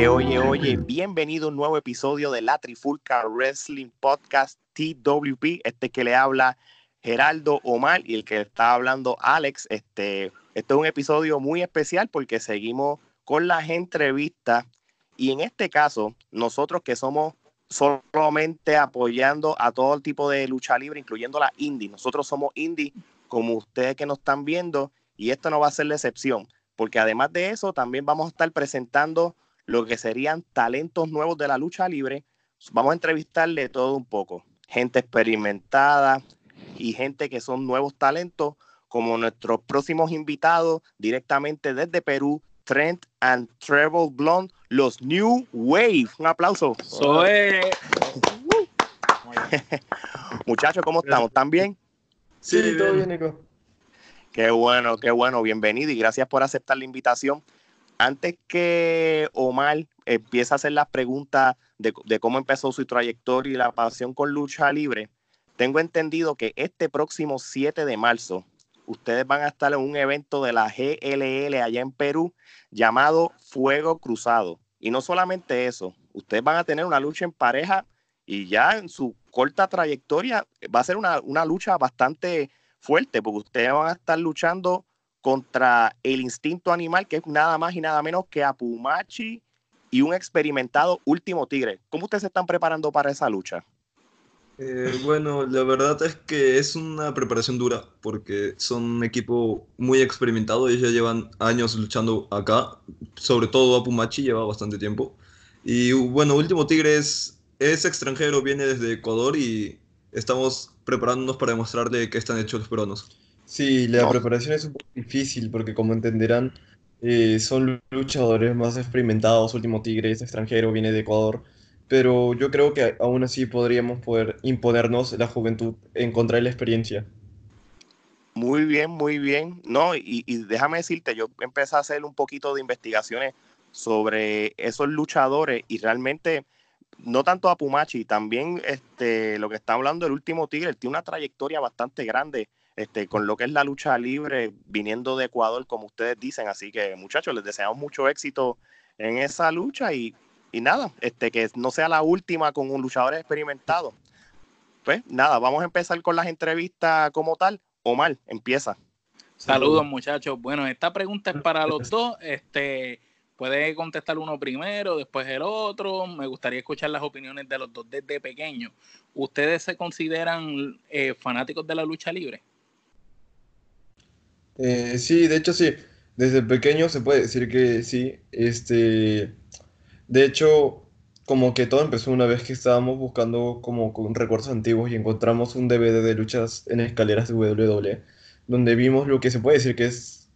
Oye, oye, oye, bienvenido a un nuevo episodio de la Trifulca Wrestling Podcast TWP. Este que le habla Geraldo Omar y el que está hablando Alex. Este, este es un episodio muy especial porque seguimos con las entrevistas y en este caso, nosotros que somos solamente apoyando a todo tipo de lucha libre, incluyendo la indie. Nosotros somos indie, como ustedes que nos están viendo, y esto no va a ser la excepción, porque además de eso, también vamos a estar presentando lo que serían talentos nuevos de la lucha libre. Vamos a entrevistarle todo un poco, gente experimentada y gente que son nuevos talentos, como nuestros próximos invitados directamente desde Perú, Trent and Treble Blonde, los New Wave. Un aplauso. Soy. Muchachos, ¿cómo estamos? ¿Están bien? Sí, todo bien, Nico. Qué bueno, qué bueno. Bienvenido y gracias por aceptar la invitación. Antes que Omar empiece a hacer las preguntas de, de cómo empezó su trayectoria y la pasión con lucha libre, tengo entendido que este próximo 7 de marzo ustedes van a estar en un evento de la GLL allá en Perú llamado Fuego Cruzado. Y no solamente eso, ustedes van a tener una lucha en pareja y ya en su corta trayectoria va a ser una, una lucha bastante fuerte porque ustedes van a estar luchando contra el instinto animal que es nada más y nada menos que Apumachi y un experimentado último tigre. ¿Cómo ustedes se están preparando para esa lucha? Eh, bueno, la verdad es que es una preparación dura porque son un equipo muy experimentado. Ellos ya llevan años luchando acá, sobre todo Apumachi lleva bastante tiempo. Y bueno, Último Tigre es, es extranjero, viene desde Ecuador y estamos preparándonos para demostrarle qué están hechos los peruanos. Sí, la preparación es un poco difícil porque como entenderán, eh, son luchadores más experimentados. Último Tigre es extranjero, viene de Ecuador pero yo creo que aún así podríamos poder imponernos la juventud en contra de la experiencia. Muy bien, muy bien. No, y, déjame decirte, yo empecé a hacer un poquito de investigaciones sobre esos luchadores y realmente no tanto a Pumachi, también este, lo que está hablando el último Tigre, tiene una trayectoria bastante grande este, con lo que es la lucha libre viniendo de Ecuador, como ustedes dicen. Así que muchachos, les deseamos mucho éxito en esa lucha y y nada, este, que no sea la última con un luchador experimentado. Pues nada, vamos a empezar con las entrevistas como tal. Omar, empieza. Saludos muchachos. Bueno, esta pregunta es para los dos. Este, puede contestar uno primero, después el otro. Me gustaría escuchar las opiniones de los dos desde pequeños. ¿Ustedes se consideran eh, fanáticos de la lucha libre? Eh, sí, de hecho sí. Desde pequeño se puede decir que sí. Este, de hecho, como que todo empezó una vez que estábamos buscando como con recuerdos antiguos y encontramos un DVD de luchas en escaleras de WWE, donde vimos lo que se puede decir que es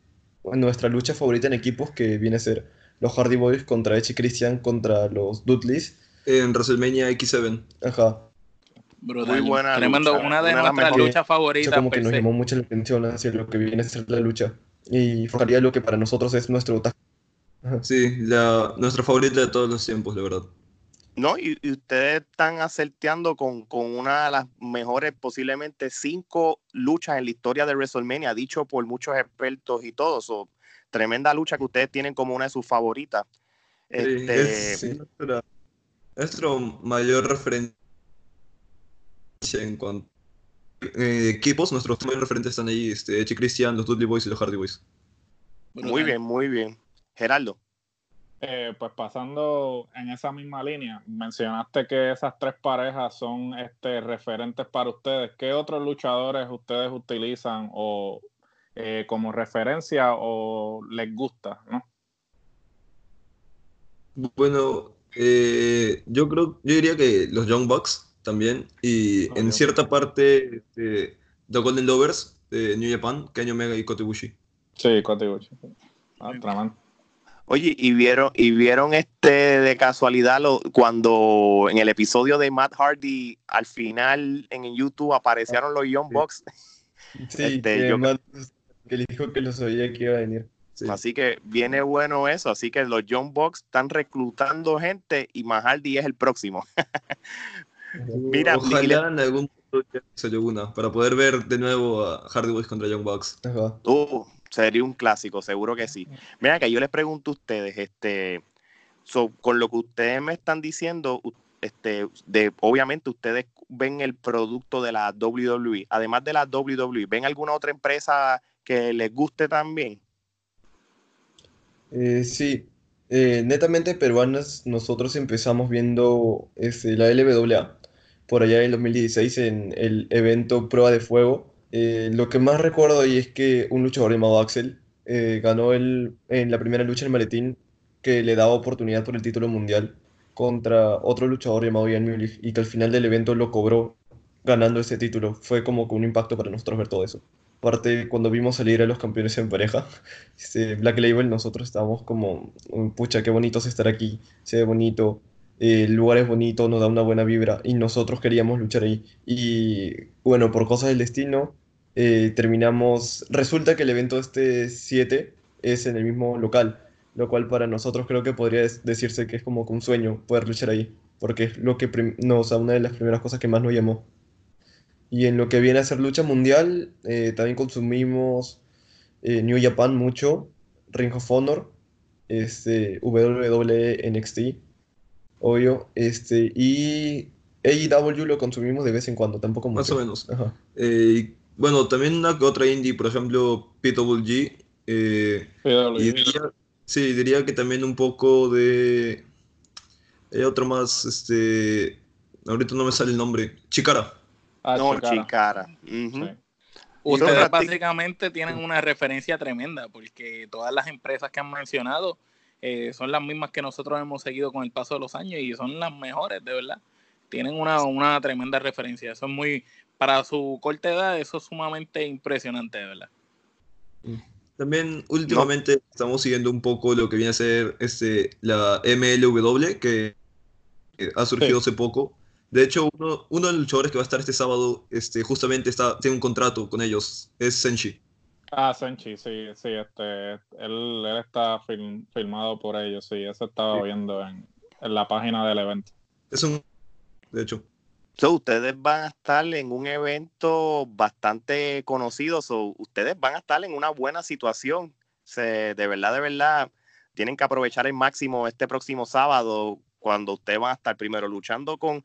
nuestra lucha favorita en equipos, que viene a ser los Hardy Boys contra Edge Christian contra los Dudleys. En WrestleMania X7. Ajá. Muy buena Tremendo, una de nuestras luchas favoritas. Como que nos llamó mucho la atención hacia lo que viene a ser la lucha. Y enfocaría lo que para nosotros es nuestro Sí, la, nuestra favorita de todos los tiempos, de verdad. No, y, ustedes están acerteando con, una de las mejores, posiblemente cinco luchas en la historia de WrestleMania, dicho por muchos expertos y todos. tremenda lucha que ustedes tienen como una de sus favoritas. Este... Es, nuestro mayor referencia en cuanto eh, equipos, nuestros mayores referentes están ahí, este, Eche Christian, los Dudley Boys y los Hardy Boys. muy bien, muy bien. Geraldo. Eh, pues pasando en esa misma línea, mencionaste que esas tres parejas son este, referentes para ustedes. ¿Qué otros luchadores ustedes utilizan o eh, como referencia o les gusta? Bueno, eh, yo creo, yo diría que los Young Bucks también y en cierta parte The Golden Lovers de New Japan, Kenny Omega y Kotebushi. Sí, Kotebushi. Ah, Oye, y vieron, y vieron este de casualidad lo, cuando en el episodio de Matt Hardy al final en YouTube aparecieron los Young Bucks. Sí, este, que, Matt, que le dijo que lo sabía que iba a venir. Así que viene bueno eso, así que los Young Bucks están reclutando gente y Matt Hardy es el próximo. Mira, ojalá en algún punto se una para poder ver de nuevo a Hardy Boys contra Young Bucks. Uh, sería un clásico, seguro que sí. Mira que yo les pregunto a ustedes, este, So, con lo que ustedes me están diciendo, este, de, obviamente ustedes ven el producto de la WWE. Además de la WWE, ¿ven alguna otra empresa que les guste también? Eh, sí, eh, netamente peruanas, nosotros empezamos viendo este, la LWA por allá en 2016 en el evento Prueba de Fuego. Eh, lo que más recuerdo ahí es que un luchador llamado Axel ganó el, en la primera lucha el maletín que le daba oportunidad por el título mundial contra otro luchador llamado Ian Mulich y que al final del evento lo cobró ganando ese título. Fue como un impacto para nosotros ver todo eso. Aparte, cuando vimos salir a los campeones en pareja, este, Black Label, nosotros estábamos como, pucha, qué bonito es estar aquí, se ve bonito, el lugar es bonito, nos da una buena vibra y nosotros queríamos luchar ahí. Y bueno, por cosas del destino, eh, terminamos, resulta que el evento este 7 es en el mismo local lo cual para nosotros creo que podría decirse que es como un sueño poder luchar ahí, porque es lo que no, o una de las primeras cosas que más nos llamó. Y en lo que viene a ser lucha mundial, eh, también consumimos eh, New Japan mucho, Ring of Honor, este, WWE NXT, obvio, este, y AEW lo consumimos de vez en cuando, tampoco mucho. Más o menos. Eh, bueno, también una que otra indie, por ejemplo, PWG. PWG. Sí, diría que también un poco de... Hay otro más, este... Ahorita no me sale el nombre. Chicara. Ah, no, Chicara. Ustedes básicamente tienen una referencia tremenda porque todas las empresas que han mencionado eh, son las mismas que nosotros hemos seguido con el paso de los años y son las mejores, de verdad. Tienen una, una tremenda referencia. Eso es muy, para su corta edad, eso es sumamente impresionante, de verdad. También últimamente estamos siguiendo un poco lo que viene a ser este, la MLW, que ha surgido hace poco. De hecho, uno, uno de los luchadores que va a estar este sábado, este, justamente está, tiene un contrato con ellos, es Senshi. Ah, Senshi, sí, sí, este, él, él está filmado por ellos, sí, eso estaba viendo en, en la página del evento. Es un, de hecho. So, ustedes van a estar en un evento bastante conocido, so, ustedes van a estar en una buena situación. Se, de verdad, de verdad, tienen que aprovechar el máximo este próximo sábado cuando ustedes van a estar primero luchando con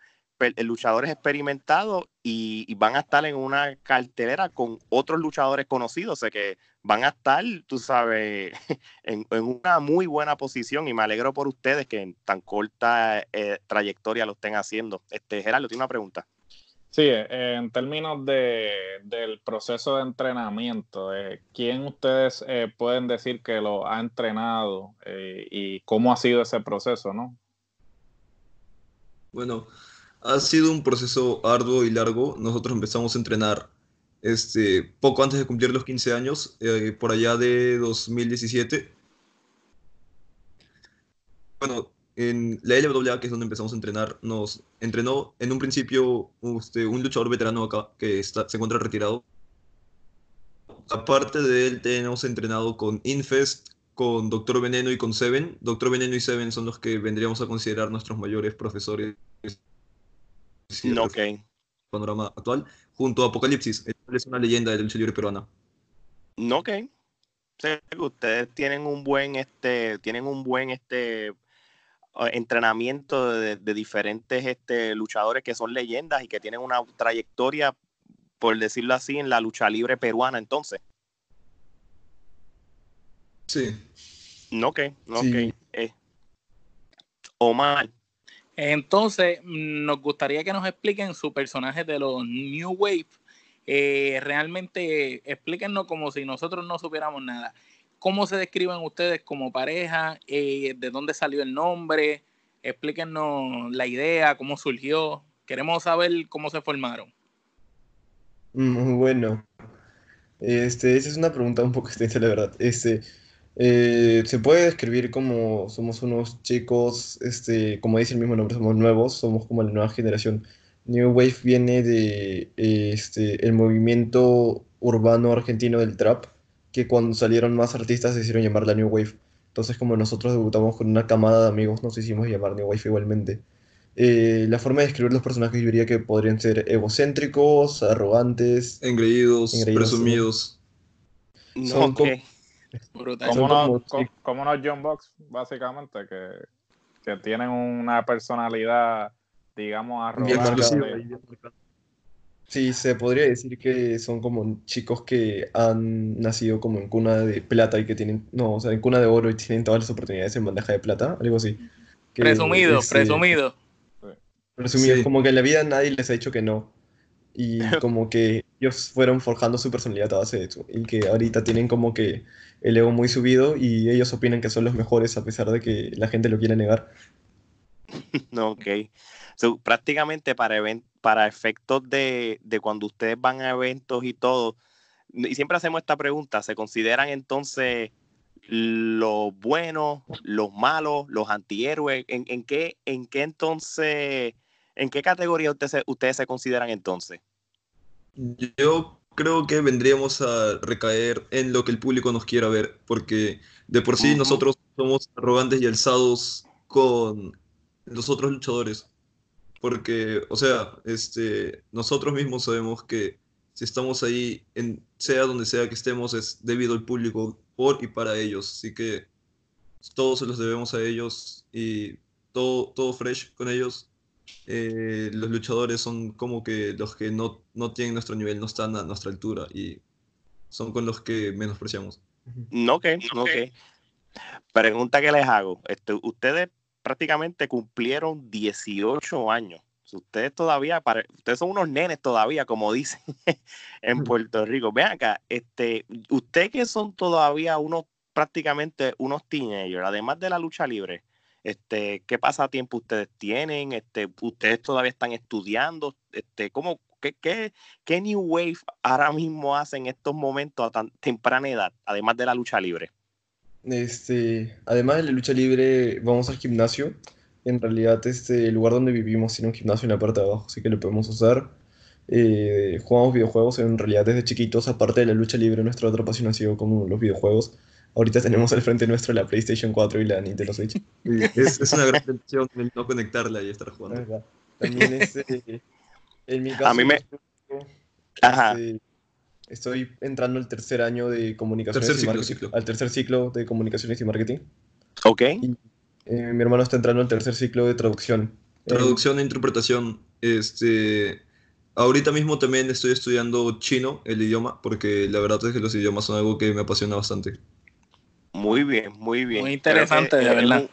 luchadores experimentados y, van a estar en una cartelera con otros luchadores conocidos, o que van a estar, tú sabes, en, una muy buena posición y me alegro por ustedes que en tan corta eh, trayectoria lo estén haciendo. Este, Gerardo, tiene una pregunta. Sí, eh, en términos de, del proceso de entrenamiento, eh, ¿quién ustedes pueden decir que lo ha entrenado y cómo ha sido ese proceso, no? Bueno, ha sido un proceso arduo y largo. Nosotros empezamos a entrenar este, poco antes de cumplir los 15 años, eh, por allá de 2017. Bueno, en la LWA, que es donde empezamos a entrenar, nos entrenó en un principio este, un luchador veterano acá que está, se encuentra retirado. Aparte de él, tenemos entrenado con Infest, con Doctor Veneno y con Seven. Doctor Veneno y Seven son los que vendríamos a considerar nuestros mayores profesores no, ok. Panorama actual, junto a Apocalipsis, es una leyenda de la lucha libre peruana. No, ok. ustedes tienen un buen, este, tienen un buen, este, entrenamiento de, diferentes este, luchadores que son leyendas y que tienen una trayectoria, por decirlo así, en la lucha libre peruana entonces. Sí. No, ok, no, ok. Eh, Omar, entonces, nos gustaría que nos expliquen su personaje de los New Wave. Eh, realmente, explíquenos como si nosotros no supiéramos nada. ¿Cómo se describen ustedes como pareja? Eh, ¿De dónde salió el nombre? Explíquenos la idea, cómo surgió. Queremos saber cómo se formaron. Muy bueno. Este, esa es una pregunta un poco extensa, la verdad. Este, eh, se puede describir como somos unos chicos, este, como dice el mismo nombre, somos nuevos, somos como la nueva generación. New Wave viene de este, el movimiento urbano argentino del trap, que cuando salieron más artistas se hicieron llamar la New Wave. Entonces, como nosotros debutamos con una camada de amigos, nos hicimos llamar New Wave igualmente. Eh, la forma de describir los personajes yo diría que podrían ser egocéntricos, arrogantes, engreídos, presumidos. Son como, unos, John Box, básicamente, que... que tienen una personalidad, digamos, arrogante. bien. Sí, se podría decir que son como chicos que han nacido como en cuna de plata y que tienen, no, o sea, en cuna de oro y tienen todas las oportunidades en bandeja de plata, algo así. Que, Presumido, presumido. Resumido, Sí. como que en la vida nadie les ha dicho que no. Y como que ellos fueron forjando su personalidad a base de eso. Y que ahorita tienen como que el ego muy subido y ellos opinan que son los mejores a pesar de que la gente lo quiera negar. No, ok. So, prácticamente para, para efectos de, de cuando ustedes van a eventos y todo, y siempre hacemos esta pregunta, ¿se consideran entonces los buenos, los malos, los antihéroes? ¿En, en qué, en qué entonces, en qué categoría ustedes se, ustedes se consideran entonces? Yo creo que vendríamos a recaer en lo que el público nos quiera ver, porque de por sí Ujú. nosotros somos arrogantes y alzados con los otros luchadores. Porque, o sea, este, nosotros mismos sabemos que si estamos ahí, en, sea donde sea que estemos, es debido al público, por y para ellos. Así que todos se los debemos a ellos y todo, todo fresh con ellos. Eh, los luchadores son como que los que no, no tienen nuestro nivel, no están a nuestra altura y son con los que menospreciamos. No, ok, no, ok. Pregunta que les hago. Este, ustedes prácticamente cumplieron 18 años. Ustedes todavía, ustedes son unos nenes todavía, como dicen en Puerto Rico. Vean acá, este, ustedes que son todavía unos, prácticamente unos teenagers, además de la lucha libre, este, ¿qué pasatiempo ustedes tienen? Este, ustedes todavía están estudiando, este, ¿cómo, qué, qué, qué New Wave ahora mismo hacen en estos momentos a tan temprana edad, además de la lucha libre? Este, además de la lucha libre, vamos al gimnasio. En realidad, este, el lugar donde vivimos tiene un gimnasio en la parte de abajo, así que lo podemos usar. Eh, jugamos videojuegos en realidad desde chiquitos, aparte de la lucha libre, nuestra otra pasión ha sido como los videojuegos. Ahorita tenemos al frente nuestro la PlayStation 4 y la Nintendo Switch. Es, es una gran tentación el no conectarla y estar jugando. Ajá. También este, en mi caso, A mí me- Ajá. este, estoy entrando al tercer año de comunicaciones Tercer y ciclo, marketing, ciclo. al tercer ciclo de comunicaciones y marketing. Ok. Eh, mi hermano está entrando al tercer ciclo de traducción. Eh, Traducción e interpretación. Este, ahorita mismo también estoy estudiando chino, el idioma, porque la verdad es que los idiomas son algo que me apasiona bastante. Muy bien, muy bien. Muy interesante, de es verdad.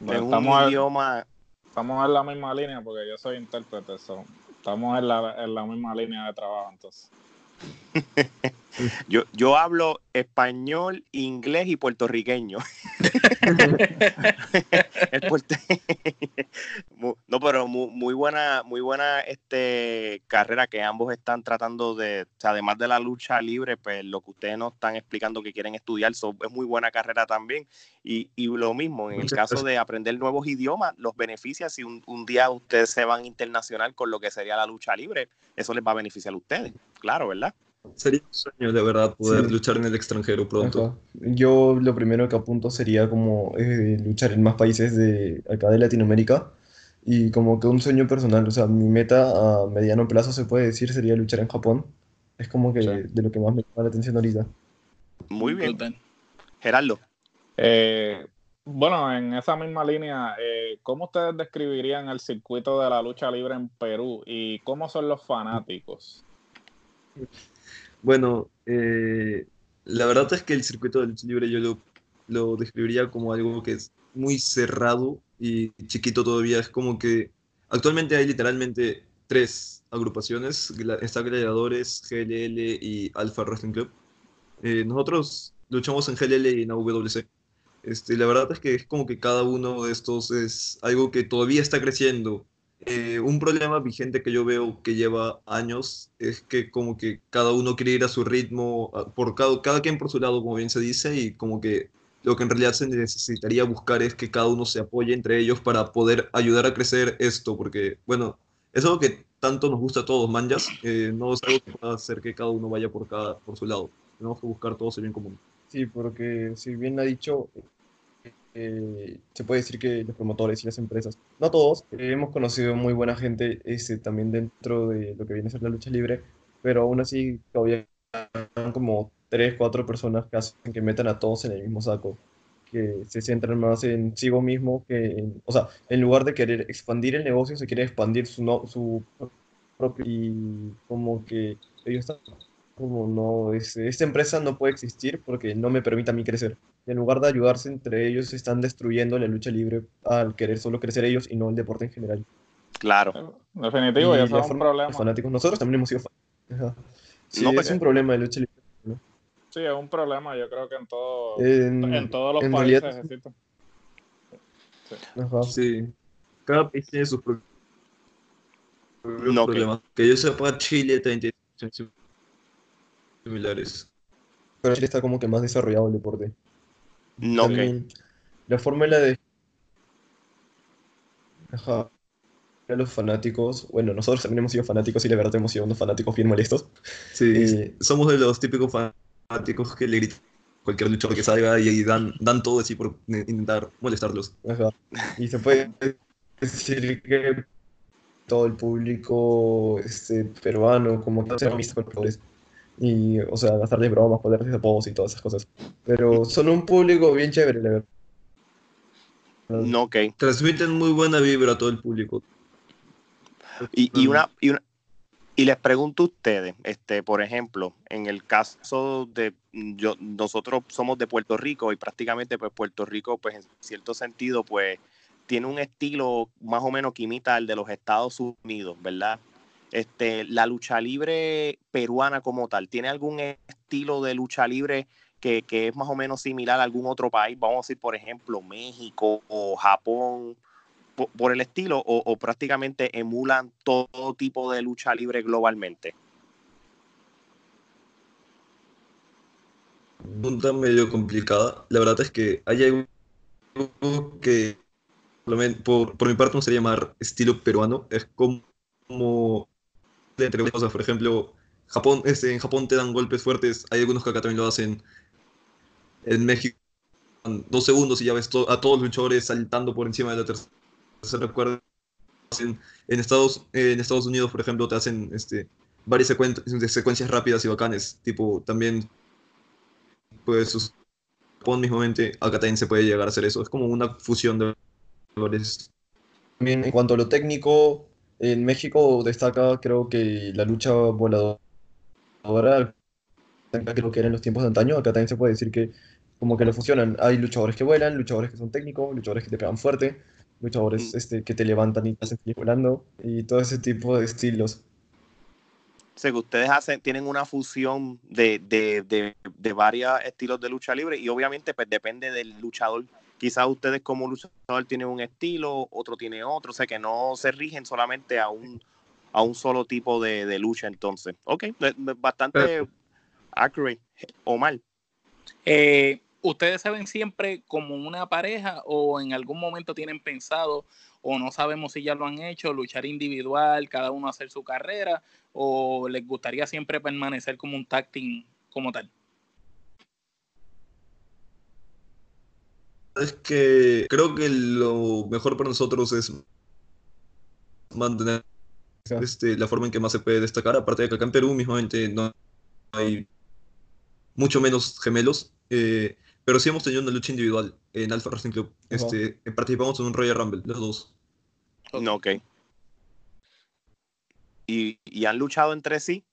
un- un estamos, idioma. estamos en la misma línea porque yo soy intérprete, so, estamos en la, en la misma línea de trabajo entonces. Yo, yo hablo español, inglés y puertorriqueño. El no, pero mu- muy, buena, muy buena este carrera que ambos están tratando de, o sea, además de la lucha libre, pues lo que ustedes nos están explicando que quieren estudiar, so, es muy buena carrera también. Y, y lo mismo, en el caso de aprender nuevos idiomas, los beneficia si un, un día ustedes se van internacional con lo que sería la lucha libre, eso les va a beneficiar a ustedes, claro, ¿verdad? Sería un sueño, de verdad, poder Sí. luchar en el extranjero pronto. Ajá. Yo lo primero que apunto sería como eh, luchar en más países de acá de Latinoamérica y como que un sueño personal, o sea, mi meta a mediano plazo se puede decir sería luchar en Japón. Es como que Sí. de lo que más me llama la atención ahorita. Muy bien. Gerardo. Eh, bueno, en esa misma línea, eh, ¿cómo ustedes describirían el circuito de la lucha libre en Perú y cómo son los fanáticos? Bueno, eh, la verdad es que el circuito de lucha libre yo lo, lo describiría como algo que es muy cerrado y chiquito todavía. Es como que actualmente hay literalmente tres agrupaciones. Está Gladiadores, GLL y Alpha Wrestling Club. Eh, nosotros luchamos en GLL y en AWC. Este, la verdad es que es como que cada uno de estos es algo que todavía está creciendo. Eh, un problema vigente que yo veo que lleva años es que como que cada uno quiere ir a su ritmo, por cada, cada quien por su lado, como bien se dice, y como que lo que en realidad se necesitaría buscar es que cada uno se apoye entre ellos para poder ayudar a crecer esto, porque, bueno, es algo que tanto nos gusta a todos, manjas, eh, no es algo que pueda hacer que cada uno vaya por, cada, por su lado. Tenemos que buscar todos el bien común. Sí, porque si bien ha dicho, eh, se puede decir que los promotores y las empresas, no todos, eh, hemos conocido muy buena gente este, también dentro de lo que viene a ser la lucha libre, pero aún así todavía hay como tres, cuatro personas que hacen que metan a todos en el mismo saco. que se centran más en sí mismo que en, o sea, en lugar de querer expandir el negocio, se quiere expandir su, no, su propio y como que ellos están como no, es, esta empresa no puede existir porque no me permite a mí crecer. En lugar de ayudarse entre ellos, están destruyendo la lucha libre al querer solo crecer ellos y no el deporte en general. Claro. Definitivo, y eso es un problema. Fanáticos. Nosotros también hemos sido fanáticos. Sí, no, es pues, un problema de lucha libre. Sí, es un problema, yo creo que en, todo, en, todos los países existe. Sí. sí. Cada país tiene sus problemas. Que... yo sepa, Chile también tiene similares. Pero Chile está como que más desarrollado el deporte. No, también, La fórmula de... Ajá. Los fanáticos, bueno, nosotros también hemos sido fanáticos y la verdad hemos sido unos fanáticos bien molestos. Sí, eh, somos de los típicos fanáticos que le gritan cualquier luchador que salga y, dan, dan todo así por intentar molestarlos. Y se puede decir que todo el público este, peruano, como que se amistad con los y, o sea, gastarle bromas, ponerles apodos y todas esas cosas. Pero son un público bien chévere, la verdad. No, ok. Transmiten muy buena vibra a todo el público. Y, una, y, y les pregunto a ustedes, este, por ejemplo, en el caso de yo, nosotros somos de Puerto Rico y prácticamente pues Puerto Rico, pues en cierto sentido, pues tiene un estilo más o menos que imita al de los Estados Unidos, ¿verdad? Este, la lucha libre peruana como tal, ¿tiene algún estilo de lucha libre que, que es más o menos similar a algún otro país? Vamos a decir, por ejemplo, México o Japón por, el estilo o, prácticamente emulan todo tipo de lucha libre globalmente? Pregunta medio complicada. La verdad es que hay algo que por mi parte no sería llamar estilo peruano. Es como, entre cosas, por ejemplo, Japón, este, en Japón te dan golpes fuertes. Hay algunos que acá también lo hacen. En México, dos segundos y ya ves a todos los luchadores saltando por encima de la tercera Estados, en Estados Unidos, por ejemplo, te hacen este, varias secuencias rápidas y bacanes, tipo también pues Japón mismamente, acá también se puede llegar a hacer eso, es como una fusión de valores. También en cuanto a lo técnico, en México destaca creo que la lucha voladora, creo que era en los tiempos de antaño, acá también se puede decir que como que lo fusionan, hay luchadores que vuelan, luchadores que son técnicos, luchadores que te pegan fuerte, luchadores mm. este, que te levantan y te hacen volando y todo ese tipo de estilos. O sea, que ustedes hacen, tienen una fusión de, de, de, de varios estilos de lucha libre y obviamente pues depende del luchador. Quizás ustedes como luchador tienen un estilo, otro tiene otro, o sea que no se rigen solamente a un, a un solo tipo de, lucha entonces. Ok, bastante accurate o mal. Eh, ¿Ustedes se ven siempre como una pareja o en algún momento tienen pensado o no sabemos si ya lo han hecho, luchar individual, cada uno hacer su carrera o les gustaría siempre permanecer como un tag como tal? Es que creo que lo mejor para nosotros es mantener este, la forma en que más se puede destacar, aparte de que acá en Perú mismamente no hay mucho menos gemelos. Eh, pero sí hemos tenido una lucha individual en Alpha Wrestling Club. Este, participamos en un Royal Rumble, los dos. No, ok. ¿Y, ¿Y, han luchado entre sí?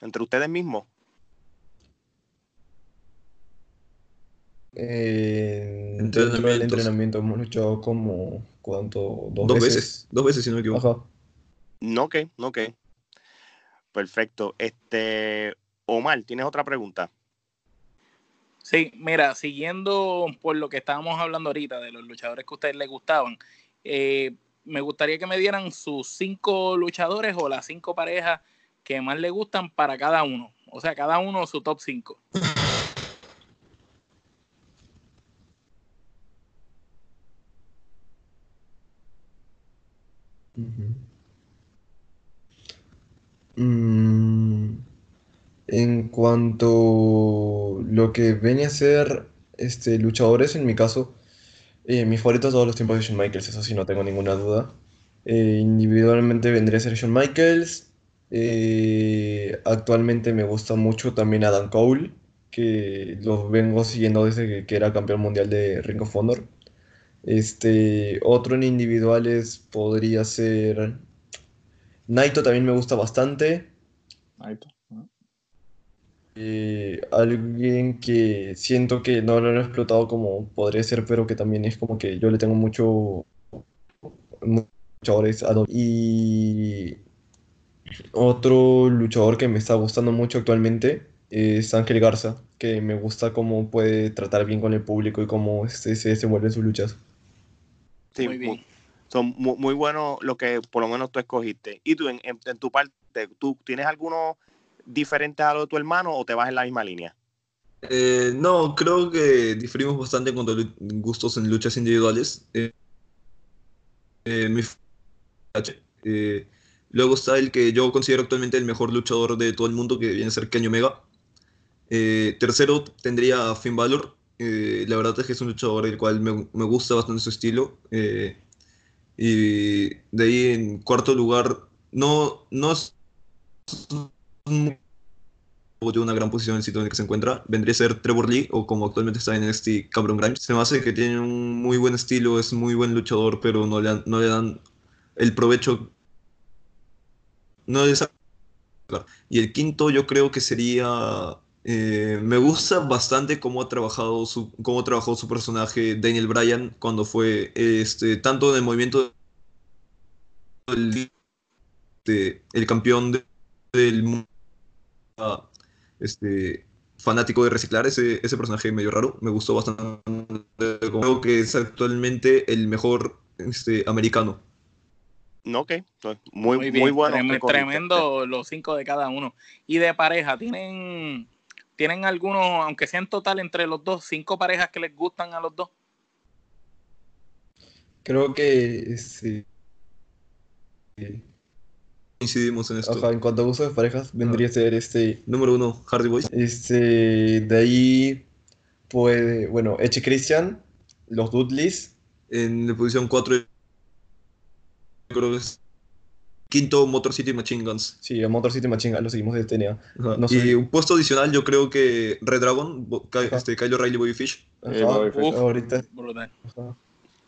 ¿Entre ustedes mismos? Eh, dentro del entrenamiento hemos luchado como, ¿cuánto? Dos, veces? Dos veces, si no me equivoco. No, ok, ok. Perfecto. Este, Omar, ¿tienes otra pregunta? Sí, mira, siguiendo por lo que estábamos hablando ahorita de los luchadores que a ustedes les gustaban, eh, me gustaría que me dieran sus cinco luchadores o las cinco parejas que más les gustan para cada uno. O sea, cada uno su top cinco. En cuanto lo que viene a ser este, luchadores, en mi caso, eh, mi favorito de todos los tiempos es Shawn Michaels, eso sí, no tengo ninguna duda. Eh, individualmente vendría a ser Shawn Michaels. Eh, actualmente me gusta mucho también Adam Cole, que los vengo siguiendo desde que, que era campeón mundial de Ring of Honor. Este, otro en individuales podría ser Naito también me gusta bastante. Naito. Eh, alguien que siento que no lo han explotado como podría ser, pero que también es como que yo le tengo mucho luchadores a Y otro luchador que me está gustando mucho actualmente es Ángel Garza, que me gusta cómo puede tratar bien con el público y cómo este, se desenvuelve en sus luchas. Sí, Muy bien. son muy, muy buenos lo que por lo menos tú escogiste. Y tú, en, en- en tu parte, ¿tú tienes alguno diferente a lo de tu hermano o te vas en la misma línea? Eh, no, creo que diferimos bastante en cuanto a gustos en luchas individuales. Eh, eh, mi eh, luego está el que yo considero actualmente el mejor luchador de todo el mundo, que viene a ser Kenny Omega. Eh, tercero tendría Finn Balor. Eh, la verdad es que es un luchador el cual me, me gusta bastante su estilo. Eh, y de ahí en cuarto lugar, no, no es una gran posición en el sitio en el que se encuentra, vendría a ser Trevor Lee o como actualmente está en NXT Cameron Grimes. Se me hace que tiene un muy buen estilo, es muy buen luchador, pero no le, no le dan el provecho. No le sacan. Y el quinto yo creo que sería... eh, me gusta bastante cómo ha trabajado su, cómo trabajó su personaje Daniel Bryan cuando fue este, tanto en el movimiento del, de- el campeón de- del mundo este, fanático de reciclar ese, ese personaje medio raro. Me gustó bastante. Creo que es actualmente el mejor este, americano. No, ok. Entonces, Muy, muy, bien, bueno. trem- que cogiste. tremendo los cinco de cada uno. Y de pareja, ¿tienen, ¿tienen algunos, aunque sea en total entre los dos, cinco parejas que les gustan a los dos? Creo que este, Coincidimos en esto. ajá, en cuanto a uso de parejas, vendría a ser este Número uno, Hardy Boys. Este, de ahí puede, bueno, Eche Christian, los Dudleys, En la posición 4, creo que es quinto, Motor City Machine Guns. sí, a Motor City Machine Gun, lo seguimos de TNA. Ajá. No y un puesto adicional, yo creo que Red Dragon, Ajá. este, Kyle O'Reilly, Bobby Fish. Ajá, Sí, Bobby Fish. Uf. ahorita.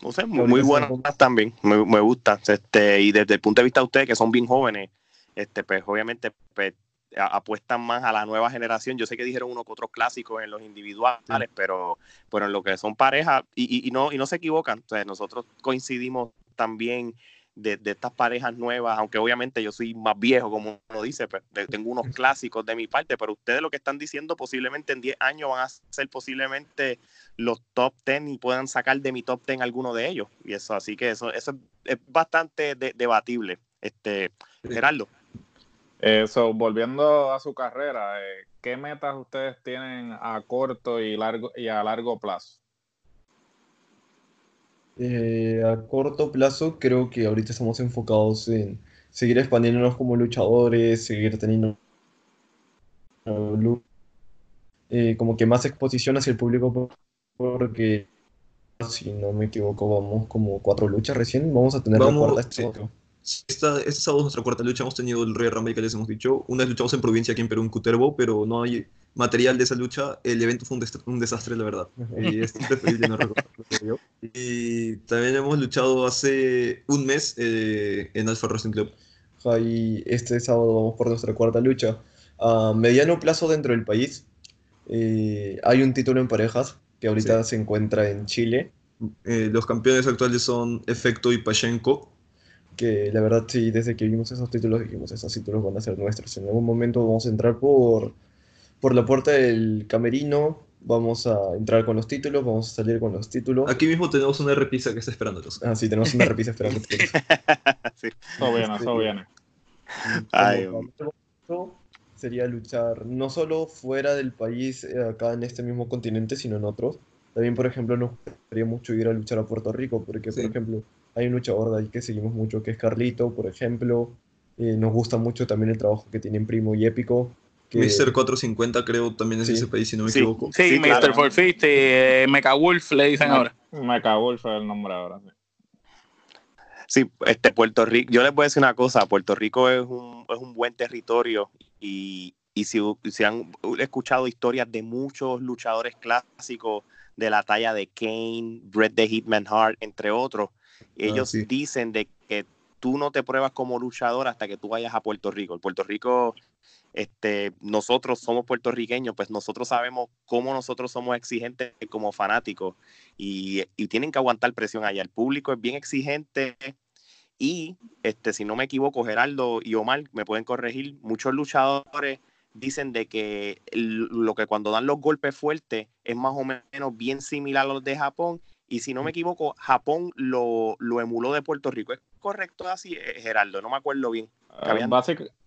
No sé, muy, muy buenas también. Me, me gusta. Este, y desde el punto de vista de ustedes, que son bien jóvenes, este, pues obviamente pues, a- apuestan más a la nueva generación. Yo sé que dijeron uno que otros clásicos en los individuales, pero, pero en lo que son parejas, y, y- y no, y no se equivocan. O sea, nosotros coincidimos también de, de estas parejas nuevas, aunque obviamente yo soy más viejo, como uno dice, pues, de- tengo unos clásicos de mi parte, pero ustedes lo que están diciendo posiblemente en 10 años van a ser posiblemente los top 10 y puedan sacar de mi top 10 alguno de ellos. Y eso, así que eso, eso es, es bastante de- debatible. Este, Gerardo. Eso, volviendo a su carrera, eh, ¿qué metas ustedes tienen a corto y largo y a largo plazo? Eh, a corto plazo creo que ahorita estamos enfocados en seguir expandiéndonos como luchadores, seguir teniendo eh, como que más exposición hacia el público por- porque si no me equivoco vamos como cuatro luchas recién, vamos a tener la cuarta sí. Esta, este sábado es nuestra cuarta lucha. Hemos tenido el Rey Rumble que les hemos dicho. Una vez luchamos en provincia aquí en Perú, en Cutervo, pero no hay material de esa lucha. El evento fue un, dest- un desastre, la verdad. Y es preferible no recordarlo. Y también hemos luchado hace un mes eh, en Alpha Wrestling Club. Ahí este sábado vamos por nuestra cuarta lucha. A mediano plazo dentro del país eh, hay un título en parejas que ahorita se encuentra en Chile, Eh, los campeones actuales son Efecto y Pachenko. Que la verdad sí, desde que vimos esos títulos dijimos, esos títulos van a ser nuestros. En algún momento vamos a entrar por, por la puerta del camerino, vamos a entrar con los títulos, vamos a salir con los títulos. Aquí mismo tenemos una repisa que está esperándolos. Ah, sí, tenemos una repisa esperando. Sí. Ay, Como otro sería luchar no solo fuera del país, eh, acá en este mismo continente, sino en otros. También, por ejemplo, nos gustaría mucho ir a luchar a Puerto Rico, porque, Sí. por ejemplo, hay un luchador de ahí que seguimos mucho, que es Carlito, por ejemplo. Eh, nos gusta mucho también el trabajo que tienen Primo y Épico. Que, Mr. 450 creo también es Sí. ese país, si no me Sí. equivoco. Sí, Sí, Mr. claro. 450, eh, Mecha Wolf le dicen ahora. Me cagó el fue el nombre ahora. sí. Sí, este Puerto Rico, yo les voy a decir una cosa, Puerto Rico es un, es un buen territorio y, y si, si han escuchado historias de muchos luchadores clásicos de la talla de Kane, Bret the Hitman Hart, entre otros, ellos sí. dicen de que tú no te pruebas como luchador hasta que tú vayas a Puerto Rico. En Puerto Rico, este, nosotros somos puertorriqueños, pues nosotros sabemos cómo nosotros somos exigentes como fanáticos y, y tienen que aguantar presión allá. El público es bien exigente y, este, si no me equivoco, Geraldo y Omar me pueden corregir, muchos luchadores dicen de que lo que cuando dan los golpes fuertes es más o menos bien similar a los de Japón y si no me equivoco, Japón lo, lo emuló de Puerto Rico. ¿Es correcto así, eh, Geraldo? No me acuerdo bien. Eh,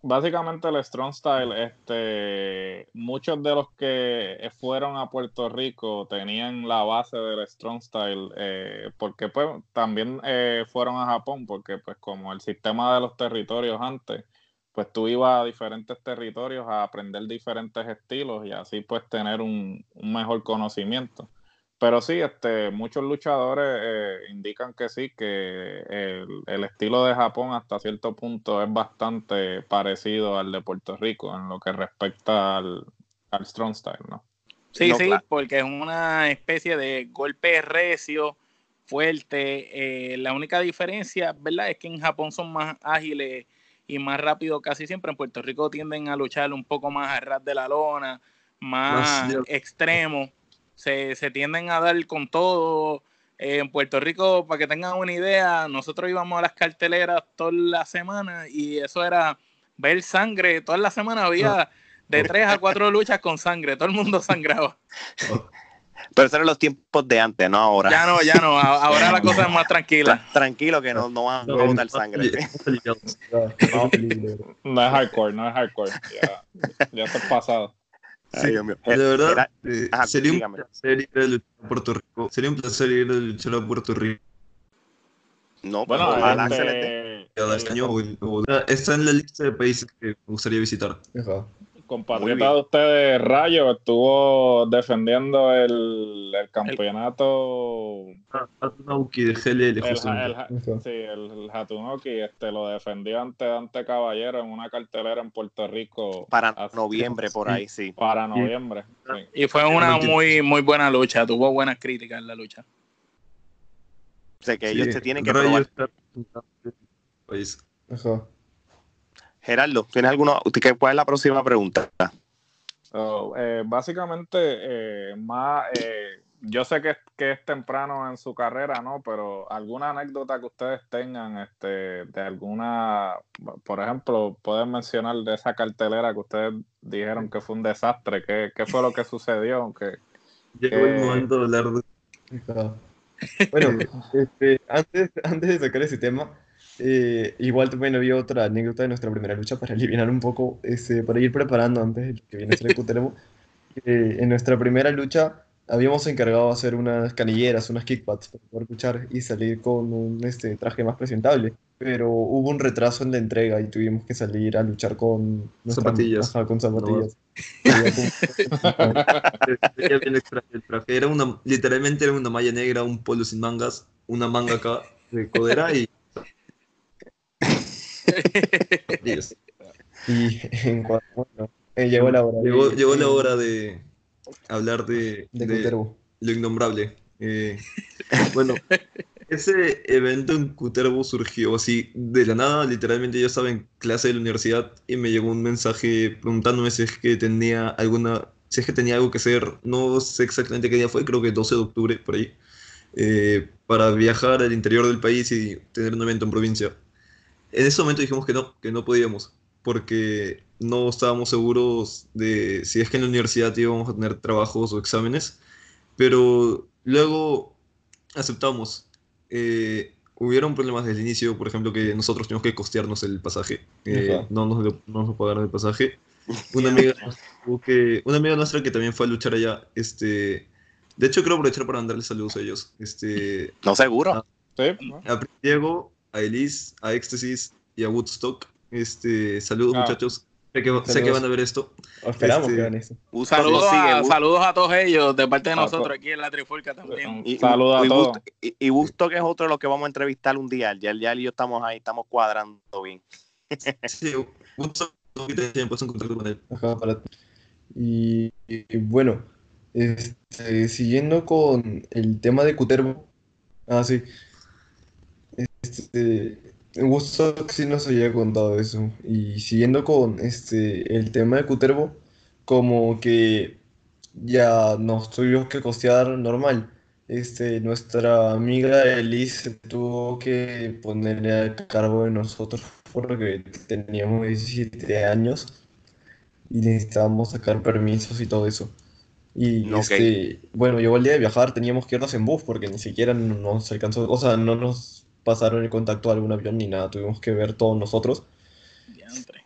básicamente el Strong Style, este, muchos de los que fueron a Puerto Rico tenían la base del Strong Style, eh, porque pues también eh, fueron a Japón, porque pues como el sistema de los territorios antes, pues tú ibas a diferentes territorios a aprender diferentes estilos y así pues tener un, un mejor conocimiento. Pero sí, este, muchos luchadores eh, indican que sí, que el, el estilo de Japón hasta cierto punto es bastante parecido al de Puerto Rico en lo que respecta al, al Strong Style, ¿no? Sí, No, sí, claro. porque es una especie de golpe recio, fuerte. eh, la única diferencia, ¿verdad? Es que en Japón son más ágiles y más rápidos casi siempre. En Puerto Rico tienden a luchar un poco más a ras de la lona, más Más- extremo. Se, se tienden a dar con todo. Eh, en Puerto Rico, para que tengan una idea, nosotros íbamos a las carteleras toda la semana y eso era ver sangre. Toda la semana había de tres a cuatro luchas con sangre. Todo el mundo sangraba. Pero esos eran los tiempos de antes, no ahora. Ya no, ya no. Ahora la cosa es más tranquila. Tra- tranquilo que no, no van a No, botar sangre. Ah, peligro. No es hardcore, no es hardcore. Ya, ya está pasado. Ay, Sí, Dios mío. De verdad, Era- eh, Ajá, sería un placer ir a luchar a Puerto Rico. Sería un placer ir a luchar a Puerto Rico. No, pues Bueno, ojalá este. Cada año o el- o- está en la lista de países que me gustaría visitar. Ajá. Compatriota de ustedes, Rayo, estuvo defendiendo el, el campeonato. El, el- Ajá. sí, el, el Hatunoki este, lo defendió ante Dante Caballero en una cartelera en Puerto Rico. Para hace- noviembre, por ahí, sí. Para noviembre. sí. Y fue una muy, muy buena lucha. Tuvo buenas críticas en la lucha. O sea que Sí, ellos se tienen que probar. está el. Ajá. Gerardo, ¿tienes alguna? ¿qué- ¿Cuál es la próxima pregunta? So, eh, básicamente, eh, más, eh, yo sé que, que es temprano en su carrera, ¿no? Pero alguna anécdota que ustedes tengan, este, de alguna, por ejemplo, pueden mencionar de esa cartelera que ustedes dijeron que fue un desastre, ¿qué, qué fue lo que sucedió? Que, Llegó el momento de hablar de. Bueno, este, antes, antes de sacar ese tema, eh, igual también había otra anécdota de nuestra primera lucha para aliviar un poco, este, para ir preparando antes de que viene a ser el Cuteremo. Eh, en nuestra primera lucha habíamos encargado de hacer unas canilleras, unas kickpads para poder luchar y salir con un este, traje más presentable. Pero hubo un retraso en la entrega y tuvimos que salir a luchar con nuestra- Zapatillas. Ajá, con zapatillas. Era bien extraño el traje. Era una, literalmente era una malla negra, un polo sin mangas, una manga acá de codera y. Dios. Y en cuanto, bueno, eh, llegó la hora. de- Llegó, llegó la hora de hablar de, de de lo innombrable. Eh, bueno, ese evento en Cutervo surgió así de la nada. Literalmente yo estaba en clase de la universidad y me llegó un mensaje preguntándome si es que tenía alguna, si es que tenía algo que hacer. No sé exactamente qué día fue, creo que 12 de octubre por ahí. eh, para viajar al interior del país y tener un evento en provincia. En ese momento dijimos que no, que no podíamos, porque no estábamos seguros de si es que en la universidad íbamos a tener trabajos o exámenes, pero luego aceptamos. Eh, hubieron problemas desde el inicio, por ejemplo, que nosotros teníamos que costearnos el pasaje, eh, no, nos, lo- no nos pagaron el pasaje. Una amiga, que, una amiga nuestra que también fue a luchar allá, este, de hecho quiero aprovechar para mandarle saludos a ellos. Este, No seguro. Ah. Sí, a Diego, a Elise, a Éxtasis y a Woodstock. Este, saludos Ah. muchachos. Sé que, sé que Saludos. van a ver esto. Esperamos Este, que hagan eso. Saludos a, Gu- saludos a todos ellos de parte de Ah, nosotros co- aquí en la Trifulca también. Y, Saludos a todos. Y, que es otro de los que vamos a entrevistar un día. Ya, ya él y yo estamos ahí, estamos cuadrando bien. Sí, Woodstock con él. Ajá, para y, y bueno, este, siguiendo con el tema de Cutervo. Ah, sí. Este, que sí nos había contado eso. Y siguiendo con este, el tema de Cutervo, como que ya nos tuvimos que costear normal. Este, nuestra amiga Elise tuvo que ponerle a cargo de nosotros porque teníamos 17 años y necesitábamos sacar permisos y todo eso. Y este, bueno, llegó el día de viajar, teníamos que irnos en bus porque ni siquiera nos alcanzó, o sea, no nos pasaron el contacto a algún avión ni nada, tuvimos que ver todos nosotros. Diantre.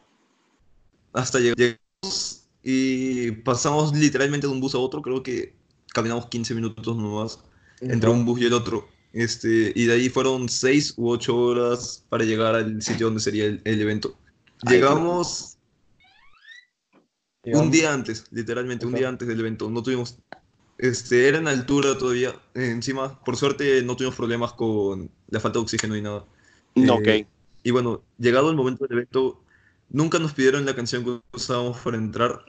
Hasta lleg- llegamos y pasamos literalmente de un bus a otro, creo que caminamos 15 minutos nomás entre un bus y el otro. Este, y de ahí fueron 6 u 8 horas para llegar al sitio donde sería el, el evento. Ay, Llegamos Llegamos- un día antes, literalmente un día antes del evento. No tuvimos, este, era en altura todavía. Encima, por suerte, no tuvimos problemas con la falta de oxígeno y nada. No, Eh, ok. Y bueno, llegado el momento del evento, nunca nos pidieron la canción que usábamos para entrar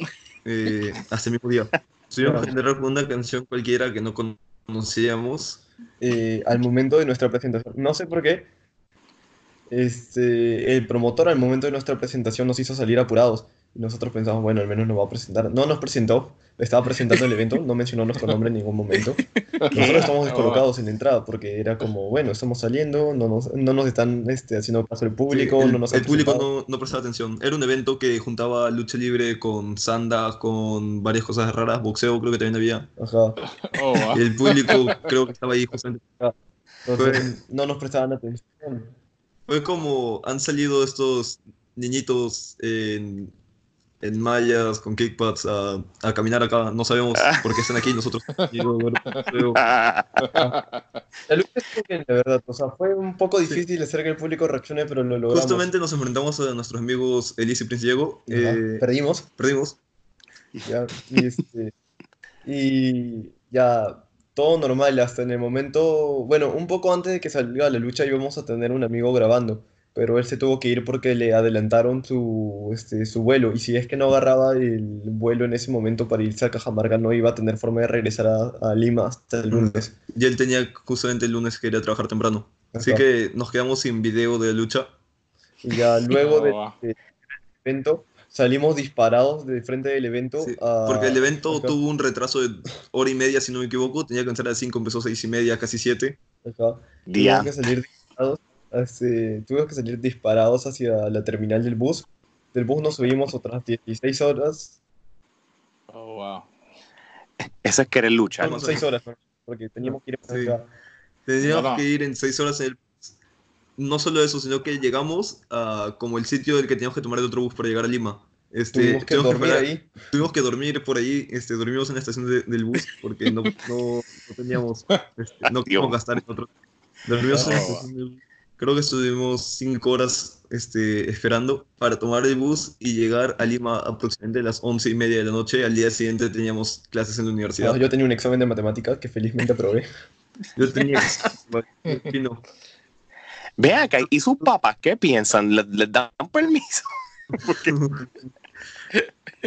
eh, hasta el mismo día. Tuvimos que entrar con una canción cualquiera que no conocíamos. eh, al momento de nuestra presentación. No sé por qué. Este, el promotor al momento de nuestra presentación nos hizo salir apurados. Y nosotros pensamos, bueno, al menos nos va a presentar. No nos presentó, estaba presentando el evento, no mencionó nuestro nombre en ningún momento. Nosotros estamos descolocados en la entrada porque era como, bueno, estamos saliendo, no nos, no nos están este, haciendo caso el público, Sí, el, no nos el público no, no prestaba atención. Era un evento que juntaba lucha libre con sanda, con varias cosas raras, boxeo creo que también había. Ajá. Oh, wow. Y el público creo que estaba ahí justamente. Entonces, no nos prestaban atención. Fue como han salido estos niñitos en, en mallas con kickpads a, a caminar acá. No sabemos por qué están aquí nosotros. La lucha estuvo bien, la verdad. O sea, fue un poco difícil hacer que el público reaccione, pero lo logramos. Justamente nos enfrentamos a nuestros amigos Elise y Prince Diego. Eh, Perdimos. perdimos. Ya, y, este, y ya todo normal hasta en el momento, bueno, un poco antes de que salga la lucha íbamos a tener un amigo grabando, pero él se tuvo que ir porque le adelantaron su, este, su vuelo y si es que no agarraba el vuelo en ese momento para irse a Cajamarca no iba a tener forma de regresar a, a Lima hasta el lunes. Y él tenía justamente el lunes que quería trabajar temprano. Así Ajá. que nos quedamos sin video de lucha. Y ya luego del del evento salimos disparados de frente del evento Sí, a- porque el evento ajá, tuvo un retraso de hora y media, si no me equivoco. Tenía que empezar a las 5, empezó a 6 y media, casi 7. ajá. Tuvimos Día. que salir disparados, este, tuvimos que salir disparados hacia la terminal del bus. Del bus nos subimos otras 16 horas, Oh, wow. Eso es querer luchar. son 6 horas, ¿no? porque teníamos que ir Sí. Teníamos No, no. que ir en 6 horas en el No solo eso, sino que llegamos a como el sitio del que teníamos que tomar el otro bus para llegar a Lima. Este, Tuvimos que tuvimos dormir esperar- ahí. Tuvimos que dormir por ahí, este, dormimos en la estación de- del bus porque no, no, no teníamos, este, no queríamos gastar en otro. Dormimos en la Oh, estación del bus. Creo que estuvimos 5 horas este, esperando para tomar el bus y llegar a Lima aproximadamente a las 11 y media de la noche. Al día siguiente teníamos clases en la universidad. Ah, yo tenía un examen de matemáticas que felizmente aprobé. Yo tenía no. Vean acá, ¿y sus papás qué piensan? ¿Les, les dan permiso?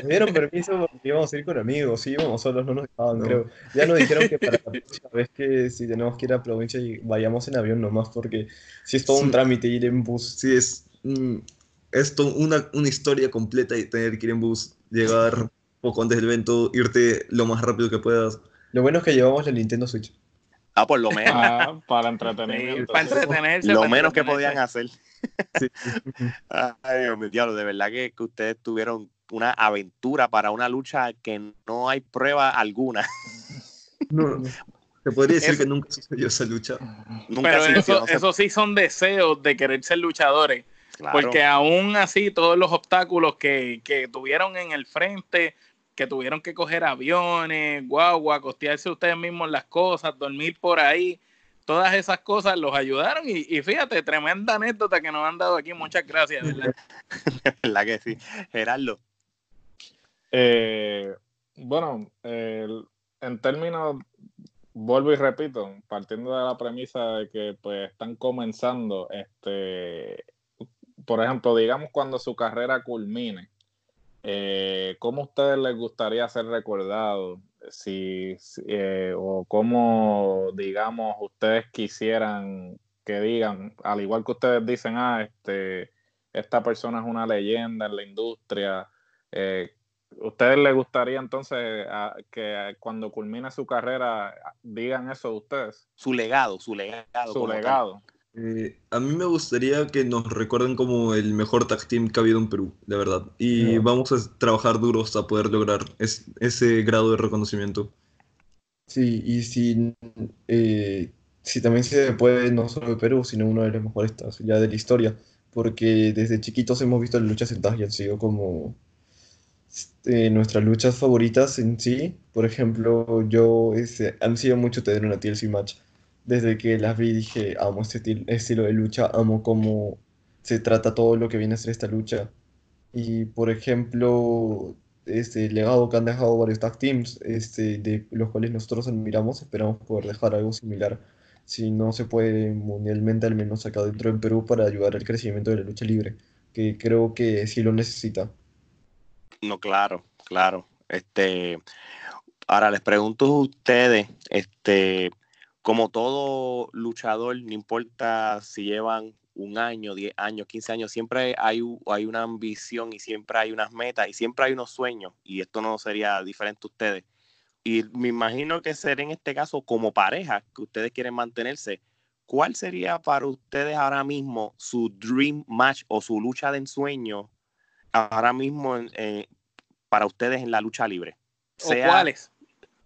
Nos dieron permiso porque íbamos a ir con amigos, sí, íbamos solos, no nos dejaban, No. creo. Ya nos dijeron que para la próxima vez que si tenemos que ir a provincia y vayamos en avión nomás, porque si es todo un trámite ir en bus. Sí, es mm, esto una, una historia completa y tener que ir en bus, llegar poco antes del evento, irte lo más rápido que puedas. Lo bueno es que llevamos la Nintendo Switch. Ah, por lo menos. Ah, para Sí, entretenimiento. para entretenerse. lo para menos que podían hacer. Ay, Dios mío, diablo, de verdad que, que ustedes tuvieron una aventura para una lucha que no hay prueba alguna. No, se podría decir Eso- que nunca sucedió esa lucha. Nunca Pero existió, eso, no se- eso sí son deseos de querer ser luchadores. claro. Porque aún así, todos los obstáculos que, que tuvieron en el frente, que tuvieron que coger aviones, guagua, costearse ustedes mismos las cosas, dormir por ahí, todas esas cosas los ayudaron. Y, y fíjate, tremenda anécdota que nos han dado aquí. Muchas gracias, ¿verdad? ¿Verdad que sí? Gerardo. Eh, bueno, en términos, vuelvo y repito, partiendo de la premisa de que pues están comenzando, este, por ejemplo, digamos cuando su carrera culmine, eh, ¿cómo a ustedes les gustaría ser recordados? Si, eh, o cómo, digamos, ustedes quisieran que digan, al igual que ustedes dicen, ah, este, esta persona es una leyenda en la industria, eh, ¿ustedes les gustaría entonces que cuando culmine su carrera digan eso de ustedes? Su legado, su legado. Su legado. Eh, a mí me gustaría que nos recuerden como el mejor tag team que ha habido en Perú, de verdad. Y vamos a trabajar duro hasta poder lograr ese grado de reconocimiento. Sí, y si, eh, si también se puede, no solo de Perú, sino uno de los mejores ya de la historia, porque desde chiquitos hemos visto las luchas en tag y han sido como este, nuestras luchas favoritas en sí. Por ejemplo, yo ese, han sido mucho tener una TLC match desde que las vi dije, amo este estilo de lucha, amo cómo se trata todo lo que viene a ser esta lucha. Y por ejemplo, este legado que han dejado varios tag teams, este, de los cuales nosotros admiramos, esperamos poder dejar algo similar. Si no se puede mundialmente, al menos acá dentro en Perú, para ayudar al crecimiento de la lucha libre, que creo que sí lo necesita. No, claro, claro. Este, ahora les pregunto a ustedes, este, como todo luchador, no importa si llevan un año, 10 años, 15 años, siempre hay, hay una ambición y siempre hay unas metas y siempre hay unos sueños y esto no sería diferente a ustedes. Y me imagino que ser en este caso como pareja que ustedes quieren mantenerse, ¿cuál sería para ustedes ahora mismo su dream match o su lucha de ensueño ahora mismo eh, para ustedes en la lucha libre? ¿O cuáles?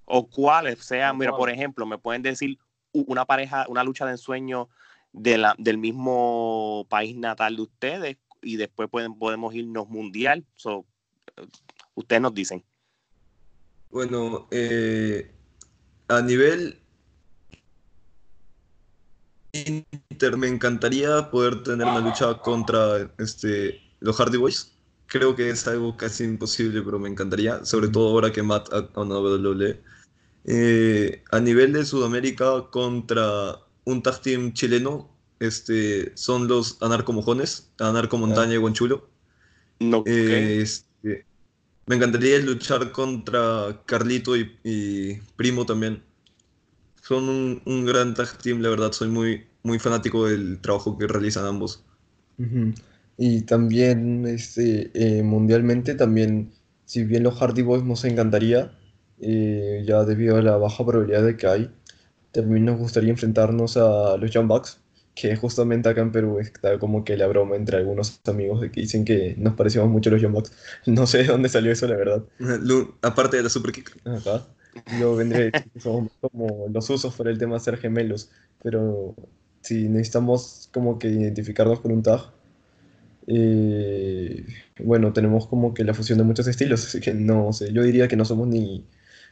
O cuáles, sea, mira, por ejemplo, me pueden decir una pareja, una lucha de ensueño de la, del mismo país natal de ustedes y después pueden, podemos irnos mundial. ustedes nos dicen. Bueno, eh, a nivel Inter, me encantaría poder tener una lucha contra este, los Hardy Boys. Creo que es algo casi imposible, pero me encantaría, sobre todo ahora que Matt a una WWE. Eh, a nivel de Sudamérica contra un tag team chileno, este, son los anarcomojones, Anarco Montaña y Guanchulo. No, eh, este, me encantaría luchar contra Carlito y, Primo también. Son un, gran tag team, la verdad, soy muy, muy fanático del trabajo que realizan ambos. Y también este, eh, mundialmente, también, si bien los Hardy Boys nos encantaría, eh, ya debido a la baja probabilidad de que hay. También nos gustaría enfrentarnos a los Young Bucks, que justamente acá en Perú está como que la broma entre algunos amigos de que dicen que nos parecíamos mucho a los Young Bucks. No sé de dónde salió eso, la verdad. aparte de la Super Kick. Ajá. Yo vendría somos como los usos para el tema de ser gemelos, pero si necesitamos como que identificarnos con un tag, eh, bueno, tenemos como que la fusión de muchos estilos, así que no sé, yo diría que no somos ni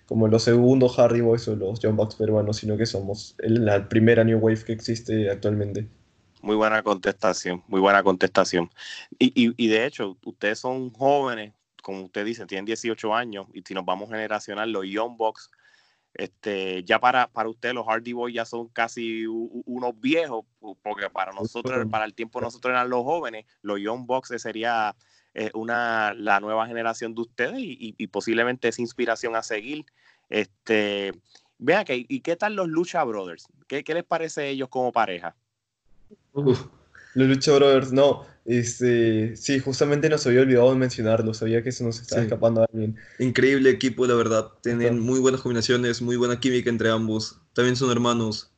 como los segundos Hardy Boys o los John Bucks peruanos, sino que somos la primera New Wave que existe actualmente. Muy buena contestación, muy buena contestación. Y, y, de hecho, ustedes son jóvenes, como usted dice, tienen 18 años, y si nos vamos generacional, los Young Bucks, este, ya para, para usted los Hardy Boys ya son casi unos viejos, porque para nosotros, para el tiempo nosotros eran los jóvenes, los Young Bucks sería eh, una, la nueva generación de ustedes y, y, posiblemente esa inspiración a seguir. Este, vean que, ¿y qué tal los Lucha Brothers? ¿Qué, qué les parece ellos como pareja? los Lucha Brothers, no, este, sí, justamente nos había olvidado mencionarlo, sabía que se nos estaba escapando alguien. Increíble equipo, la verdad, tienen muy buenas combinaciones, muy buena química entre ambos, también son hermanos.